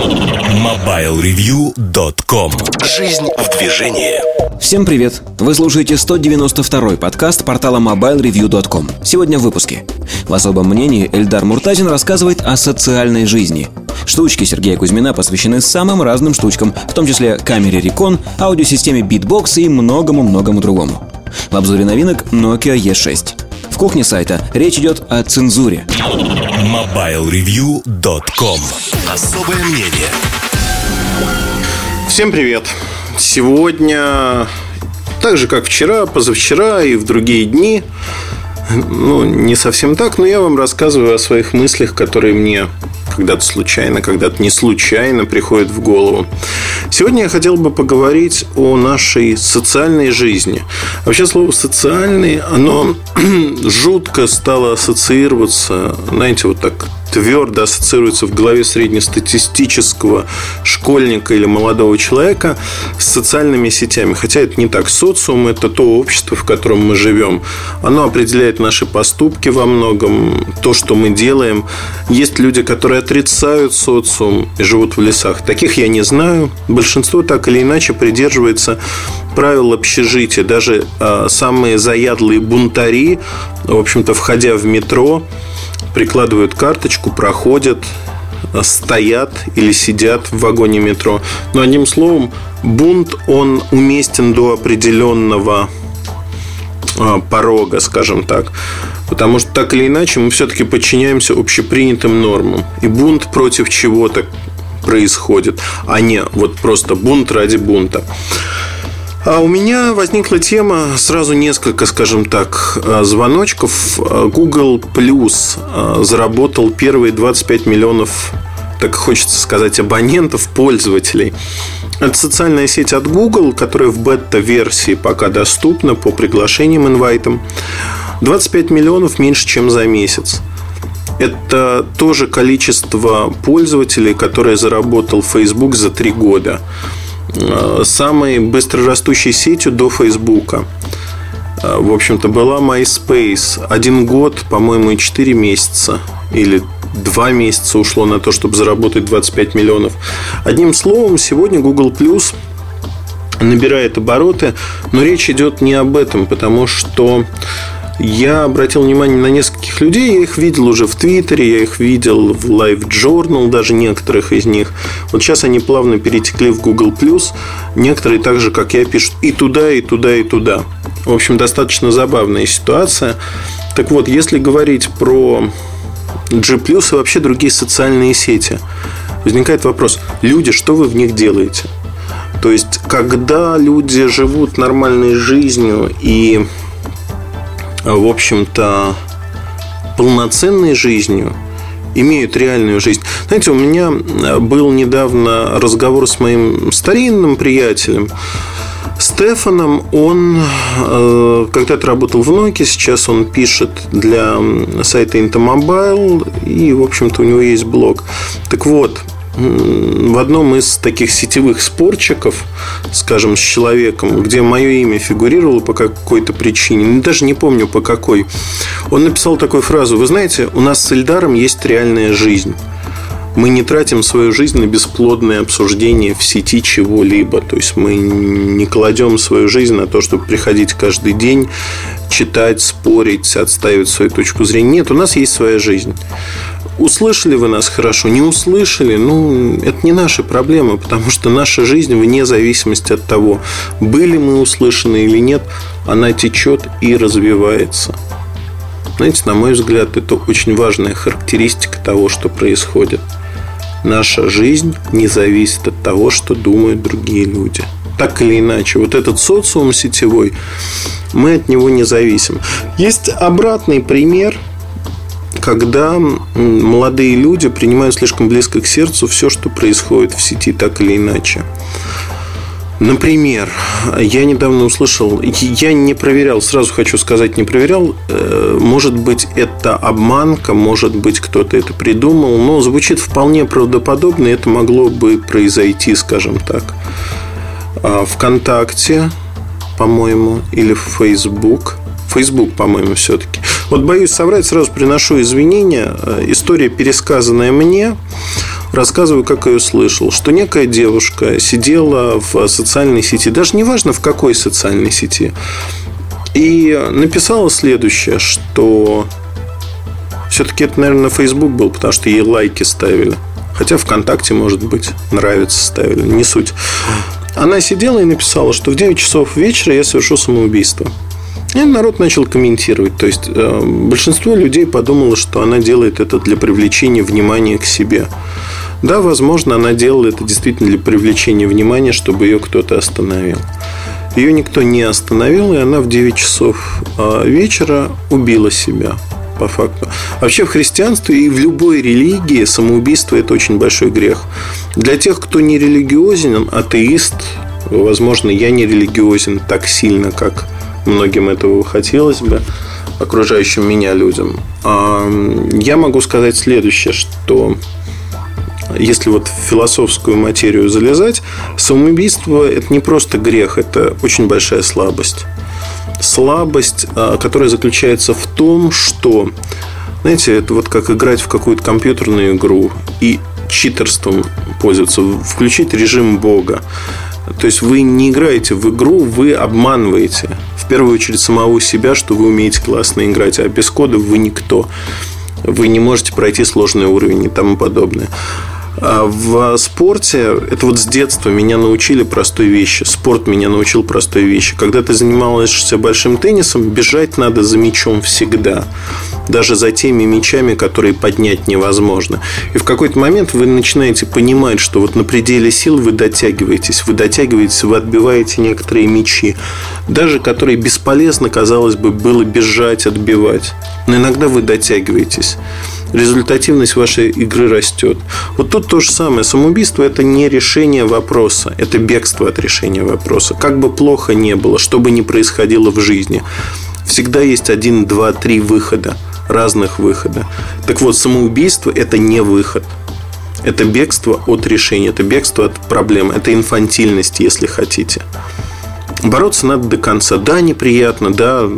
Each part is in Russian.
MobileReview.com Жизнь в движении. Всем привет! Вы слушаете 192-й подкаст портала MobileReview.com Сегодня в выпуске. В особом мнении Эльдар Муртазин рассказывает о социальной жизни. Штучки Сергея Кузьмина посвящены самым разным штучкам, в том числе камере Recon, аудиосистеме Beatbox и многому-многому другому. В обзоре новинок Nokia E6 кухне сайта речь идет о цензуре. MobileReview.com Особое мнение Всем привет! Сегодня, так же как вчера, позавчера и в другие дни, ну, не совсем так, но я вам рассказываю о своих мыслях, которые мне когда-то случайно, когда-то не случайно приходят в голову. Сегодня я хотел бы поговорить о нашей социальной жизни. Вообще слово «социальный», оно жутко стало ассоциироваться, знаете, вот так твердо ассоциируется в голове среднестатистического школьника или молодого человека с социальными сетями. Хотя это не так. Социум – это то общество, в котором мы живем. Оно определяет наши поступки во многом, то, что мы делаем. Есть люди, которые отрицают социум и живут в лесах. Таких я не знаю. Большинство так или иначе придерживается правил общежития. Даже э, самые заядлые бунтари, в общем-то, входя в метро, прикладывают карточку, проходят, стоят или сидят в вагоне метро. Но одним словом, бунт, он уместен до определенного а, порога, скажем так. Потому что так или иначе мы все-таки подчиняемся общепринятым нормам. И бунт против чего-то происходит, а не вот просто бунт ради бунта. А у меня возникла тема, сразу несколько, скажем так, э, звоночков. Google Plus э, заработал первые 25 миллионов, так хочется сказать, абонентов, пользователей. Это социальная сеть от Google, которая в бета-версии пока доступна по приглашениям, инвайтам. 25 миллионов меньше, чем за месяц. Это тоже количество пользователей, которое заработал Facebook за три года. Э, самой быстрорастущей сетью до Фейсбука. Э, в общем-то, была MySpace. Один год, по-моему, и 4 месяца. Или два месяца ушло на то, чтобы заработать 25 миллионов. Одним словом, сегодня Google Plus набирает обороты, но речь идет не об этом, потому что я обратил внимание на нескольких людей, я их видел уже в Твиттере, я их видел в Live Journal, даже некоторых из них. Вот сейчас они плавно перетекли в Google+, некоторые так же, как я, пишут и туда, и туда, и туда. В общем, достаточно забавная ситуация. Так вот, если говорить про G+, и вообще другие социальные сети, возникает вопрос, люди, что вы в них делаете? То есть, когда люди живут нормальной жизнью и в общем-то, полноценной жизнью, имеют реальную жизнь. Знаете, у меня был недавно разговор с моим старинным приятелем, Стефаном, он э, когда-то работал в Nokia, сейчас он пишет для сайта Intomobile, и, в общем-то, у него есть блог. Так вот, в одном из таких сетевых спорчиков, скажем, с человеком, где мое имя фигурировало по какой-то причине, даже не помню по какой, он написал такую фразу, вы знаете, у нас с Эльдаром есть реальная жизнь. Мы не тратим свою жизнь на бесплодное обсуждение в сети чего-либо. То есть мы не кладем свою жизнь на то, чтобы приходить каждый день, читать, спорить, отстаивать свою точку зрения. Нет, у нас есть своя жизнь. Услышали вы нас хорошо, не услышали, ну, это не наши проблемы, потому что наша жизнь, вне зависимости от того, были мы услышаны или нет, она течет и развивается. Знаете, на мой взгляд, это очень важная характеристика того, что происходит. Наша жизнь не зависит от того, что думают другие люди. Так или иначе, вот этот социум сетевой, мы от него не зависим. Есть обратный пример – когда молодые люди принимают слишком близко к сердцу все, что происходит в сети, так или иначе. Например, я недавно услышал, я не проверял, сразу хочу сказать, не проверял, э, может быть, это обманка, может быть, кто-то это придумал, но звучит вполне правдоподобно, и это могло бы произойти, скажем так. А Вконтакте, по-моему, или в Facebook, Facebook, по-моему, все-таки вот боюсь соврать, сразу приношу извинения. Э, история, пересказанная мне, рассказываю, как ее слышал, что некая девушка сидела в социальной сети, даже неважно в какой социальной сети, и написала следующее, что все-таки это, наверное, на Facebook был, потому что ей лайки ставили. Хотя ВКонтакте, может быть, нравится ставили, не суть. Она сидела и написала, что в 9 часов вечера я совершу самоубийство. И народ начал комментировать. То есть э, большинство людей подумало, что она делает это для привлечения внимания к себе. Да, возможно, она делала это действительно для привлечения внимания, чтобы ее кто-то остановил. Ее никто не остановил, и она в 9 часов а, вечера убила себя по факту. Вообще в христианстве и в любой религии самоубийство – это очень большой грех. Для тех, кто не религиозен, атеист, возможно, я не религиозен так сильно, как многим этого хотелось бы, окружающим меня людям. А, я могу сказать следующее, что если вот в философскую материю залезать, самоубийство – это не просто грех, это очень большая слабость. Слабость, а, которая заключается в том, что, знаете, это вот как играть в какую-то компьютерную игру и читерством пользоваться, включить режим Бога. То есть вы не играете в игру, вы обманываете. Первую очередь самого себя, что вы умеете классно играть, а без кода вы никто. Вы не можете пройти сложный уровень и тому подобное. А в спорте, это вот с детства меня научили простой вещи. Спорт меня научил простой вещи. Когда ты занимаешься большим теннисом, бежать надо за мячом всегда. Даже за теми мячами, которые поднять невозможно. И в какой-то момент вы начинаете понимать, что вот на пределе сил вы дотягиваетесь. Вы дотягиваетесь, вы отбиваете некоторые мячи. Даже которые бесполезно, казалось бы, было бежать, отбивать. Но иногда вы дотягиваетесь результативность вашей игры растет. Вот тут то же самое. Самоубийство – это не решение вопроса, это бегство от решения вопроса. Как бы плохо не было, что бы ни происходило в жизни, всегда есть один, два, три выхода, разных выхода. Так вот, самоубийство – это не выход. Это бегство от решения, это бегство от проблем, это инфантильность, если хотите. Бороться надо до конца. Да, неприятно, да,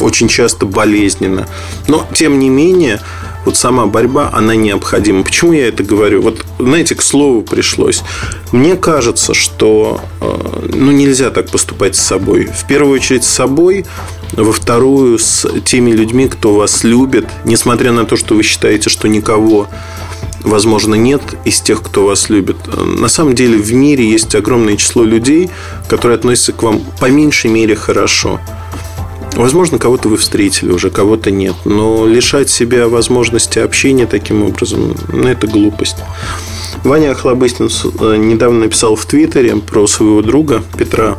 очень часто болезненно. Но, тем не менее, вот сама борьба, она необходима. Почему я это говорю? Вот, знаете, к слову пришлось. Мне кажется, что э, ну, нельзя так поступать с собой. В первую очередь с собой, во вторую с теми людьми, кто вас любит, несмотря на то, что вы считаете, что никого возможно, нет из тех, кто вас любит. На самом деле в мире есть огромное число людей, которые относятся к вам по меньшей мере хорошо. Возможно, кого-то вы встретили уже, кого-то нет. Но лишать себя возможности общения таким образом, ну, это глупость. Ваня Охлобыстин э, недавно написал в Твиттере про своего друга Петра,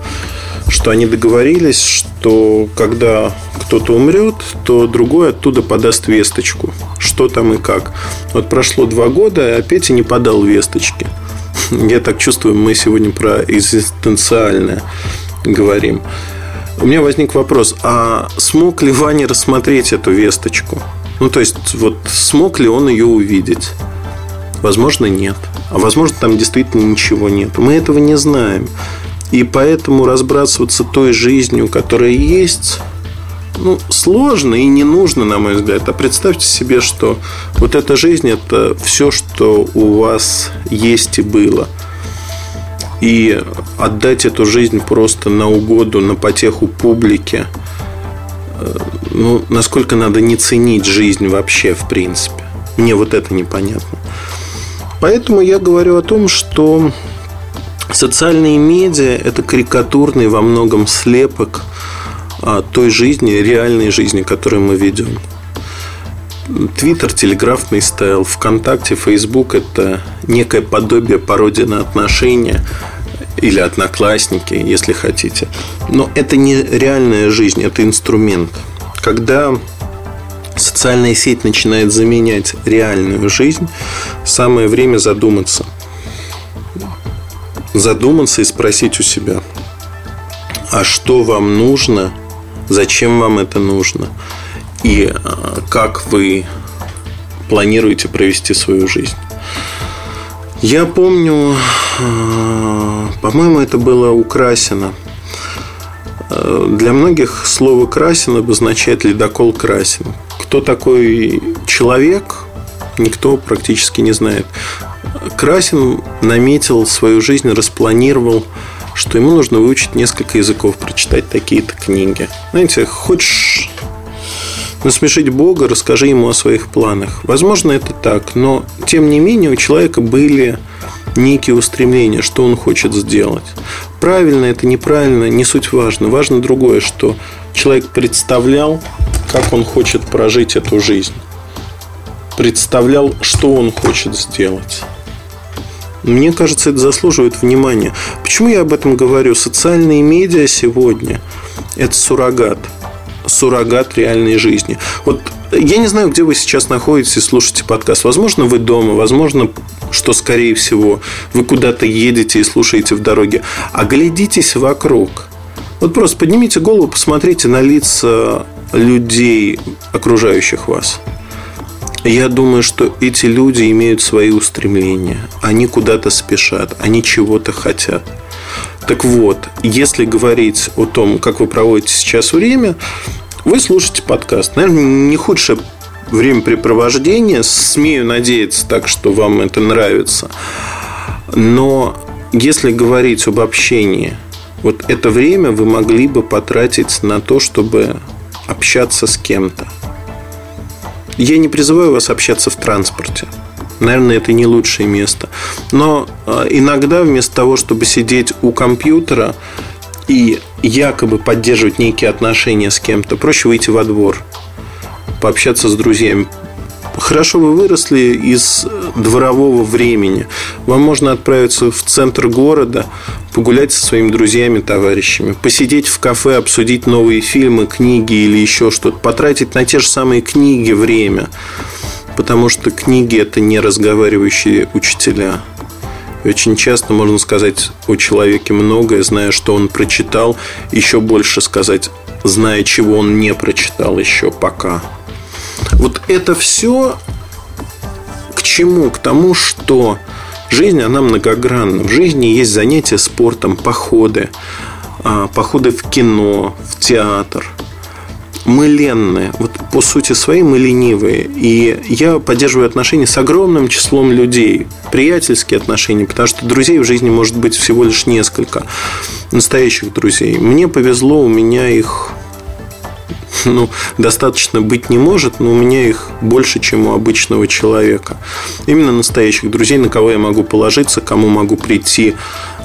что они договорились, что когда кто-то умрет, то другой оттуда подаст весточку, что там и как. Вот прошло два года, а Петя не подал весточки. Я так чувствую, мы сегодня про экзистенциальное говорим. У меня возник вопрос, а смог ли Ваня рассмотреть эту весточку? Ну, то есть, вот смог ли он ее увидеть? Возможно, нет. А возможно, там действительно ничего нет. Мы этого не знаем. И поэтому разбрасываться той жизнью, которая есть, ну, сложно и не нужно, на мой взгляд. А представьте себе, что вот эта жизнь – это все, что у вас есть и было – и отдать эту жизнь просто на угоду, на потеху публике, э, ну, насколько надо не ценить жизнь вообще, в принципе. Мне вот это непонятно. Поэтому я говорю о том, что социальные медиа – это карикатурный во многом слепок той жизни, реальной жизни, которую мы ведем. Твиттер, телеграфный стайл, ВКонтакте, Фейсбук – это некое подобие пародия на отношения или одноклассники, если хотите. Но это не реальная жизнь, это инструмент. Когда социальная сеть начинает заменять реальную жизнь, самое время задуматься. Задуматься и спросить у себя, а что вам нужно, зачем вам это нужно – и э, как вы планируете провести свою жизнь. Я помню, э, по-моему, это было у Красина. Э, для многих слово Красин обозначает ледокол Красин. Кто такой человек, никто практически не знает. Красин наметил свою жизнь, распланировал, что ему нужно выучить несколько языков, прочитать такие-то книги. Знаете, хочешь насмешить Бога, расскажи ему о своих планах. Возможно, это так, но тем не менее у человека были некие устремления, что он хочет сделать. Правильно это, неправильно, не суть важно. Важно другое, что человек представлял, как он хочет прожить эту жизнь. Представлял, что он хочет сделать. Мне кажется, это заслуживает внимания. Почему я об этом говорю? Социальные медиа сегодня – это суррогат. Суррогат реальной жизни. Вот я не знаю, где вы сейчас находитесь и слушаете подкаст. Возможно, вы дома, возможно, что, скорее всего, вы куда-то едете и слушаете в дороге. Оглядитесь вокруг. Вот просто поднимите голову, посмотрите на лица людей, окружающих вас. Я думаю, что эти люди имеют свои устремления. Они куда-то спешат, они чего-то хотят. Так вот, если говорить о том, как вы проводите сейчас время, вы слушаете подкаст. Наверное, не худшее времяпрепровождение. Смею надеяться так, что вам это нравится. Но если говорить об общении, вот это время вы могли бы потратить на то, чтобы общаться с кем-то. Я не призываю вас общаться в транспорте. Наверное, это не лучшее место. Но а, иногда вместо того, чтобы сидеть у компьютера и якобы поддерживать некие отношения с кем-то, проще выйти во двор, пообщаться с друзьями, Хорошо вы выросли из дворового времени. Вам можно отправиться в центр города, погулять со своими друзьями, товарищами, посидеть в кафе, обсудить новые фильмы, книги или еще что-то, потратить на те же самые книги время, потому что книги – это не разговаривающие учителя. Очень часто можно сказать о человеке многое, зная, что он прочитал, еще больше сказать, зная, чего он не прочитал еще пока. Вот это все к чему? К тому, что жизнь, она многогранна. В жизни есть занятия спортом, походы, а, походы в кино, в театр. Мы ленные. Вот по сути своей мы ленивые. И я поддерживаю отношения с огромным числом людей. Приятельские отношения, потому что друзей в жизни может быть всего лишь несколько настоящих друзей. Мне повезло, у меня их ну, достаточно быть не может, но у меня их больше, чем у обычного человека. Именно настоящих друзей, на кого я могу положиться, кому могу прийти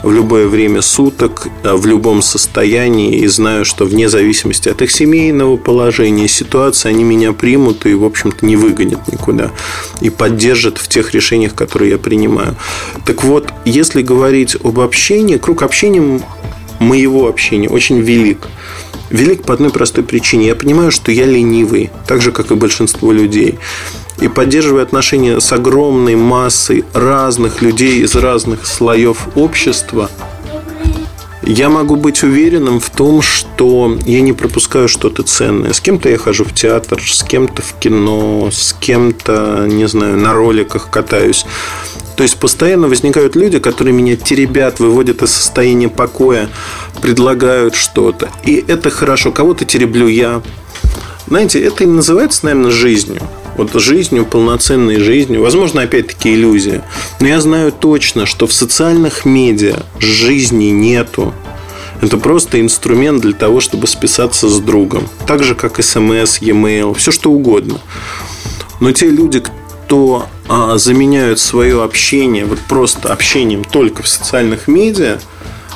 в любое время суток, э, в любом состоянии, и знаю, что вне зависимости от их семейного положения, ситуации, они меня примут и, в общем-то, не выгонят никуда и поддержат в тех решениях, которые я принимаю. Так вот, если говорить об общении, круг общения моего общения очень велик. Велик по одной простой причине. Я понимаю, что я ленивый, так же, как и большинство людей. И поддерживая отношения с огромной массой разных людей из разных слоев общества, я могу быть уверенным в том, что я не пропускаю что-то ценное. С кем-то я хожу в театр, с кем-то в кино, с кем-то, не знаю, на роликах катаюсь. То есть постоянно возникают люди, которые меня теребят, выводят из состояния покоя, предлагают что-то. И это хорошо. Кого-то тереблю я. Знаете, это и называется, наверное, жизнью. Вот жизнью, полноценной жизнью. Возможно, опять-таки иллюзия. Но я знаю точно, что в социальных медиа жизни нету. Это просто инструмент для того, чтобы списаться с другом. Так же, как смс, e-mail, все что угодно. Но те люди, кто а, заменяют свое общение вот просто общением только в социальных медиа,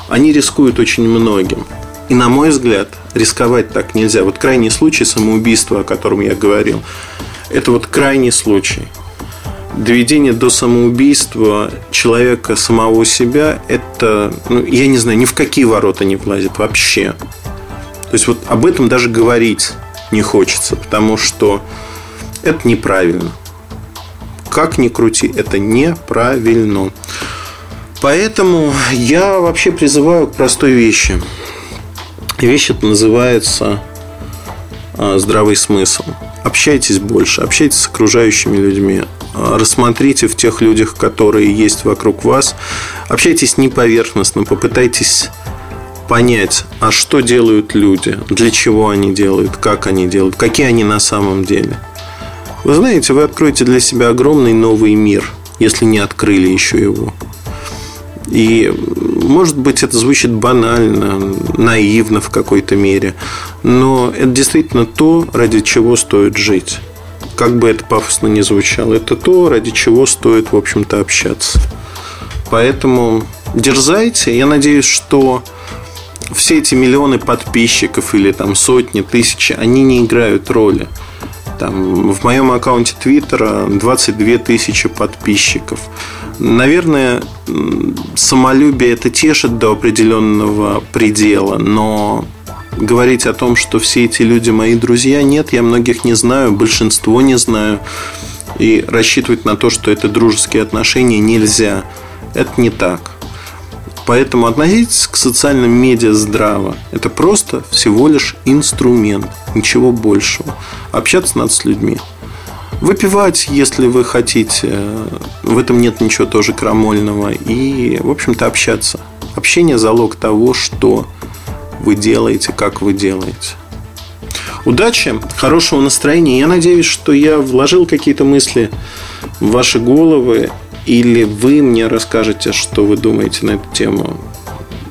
они рискуют очень многим. И, на мой взгляд, рисковать так нельзя. Вот крайний случай самоубийства, о котором я говорил, это вот крайний случай. Доведение до самоубийства человека самого себя, это, ну, я не знаю, ни в какие ворота не влазит вообще. То есть вот об этом даже говорить не хочется, потому что это неправильно как ни крути, это неправильно. Поэтому я вообще призываю к простой вещи. Вещь это называется здравый смысл. Общайтесь больше, общайтесь с окружающими людьми. А, рассмотрите в тех людях, которые есть вокруг вас. Общайтесь не поверхностно, попытайтесь понять, а что делают люди, для чего они делают, как они делают, какие они на самом деле – вы знаете, вы откроете для себя огромный новый мир, если не открыли еще его. И, может быть, это звучит банально, наивно в какой-то мере, но это действительно то, ради чего стоит жить. Как бы это пафосно не звучало, это то, ради чего стоит, в общем-то, общаться. Поэтому дерзайте. Я надеюсь, что все эти миллионы подписчиков или там сотни, тысячи, они не играют роли. Там, в моем аккаунте Твиттера 22 тысячи подписчиков. Наверное, самолюбие это тешит до определенного предела, но говорить о том, что все эти люди мои друзья, нет, я многих не знаю, большинство не знаю. И рассчитывать на то, что это дружеские отношения, нельзя. Это не так. Поэтому относитесь к социальным медиа здраво. Это просто всего лишь инструмент, ничего большего. Общаться надо с людьми. Выпивать, если вы хотите, в этом нет ничего тоже крамольного. И, в общем-то, общаться. Общение – залог того, что вы делаете, как вы делаете. Удачи, хорошего настроения. Я надеюсь, что я вложил какие-то мысли в ваши головы или вы мне расскажете, что вы думаете на эту тему.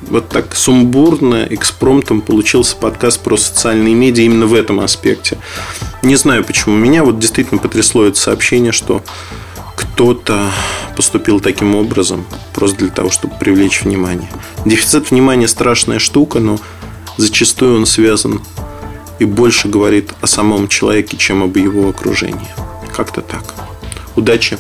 Вот так сумбурно, экспромтом получился подкаст про социальные медиа именно в этом аспекте. Не знаю почему. Меня вот действительно потрясло это сообщение, что кто-то поступил таким образом, просто для того, чтобы привлечь внимание. Дефицит внимания страшная штука, но зачастую он связан и больше говорит о самом человеке, чем об его окружении. Как-то так. Удачи!